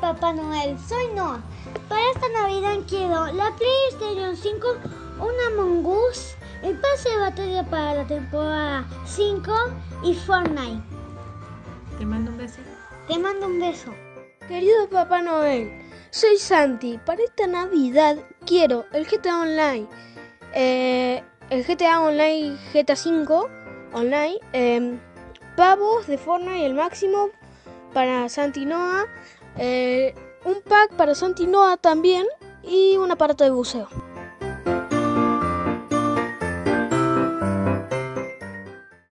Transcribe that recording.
Papá Noel, soy Noah. Para esta Navidad quiero la PlayStation 5, una Mongoose, el pase de batería para la temporada 5 y Fortnite. Te mando un beso. Te mando un beso. Querido Papá Noel, soy Santi. Para esta Navidad quiero el GTA Online, eh, el GTA Online GTA 5 Online, eh, pavos de Fortnite el máximo para Santi Noah, eh, un pack para Santi Noah también y un aparato de buceo.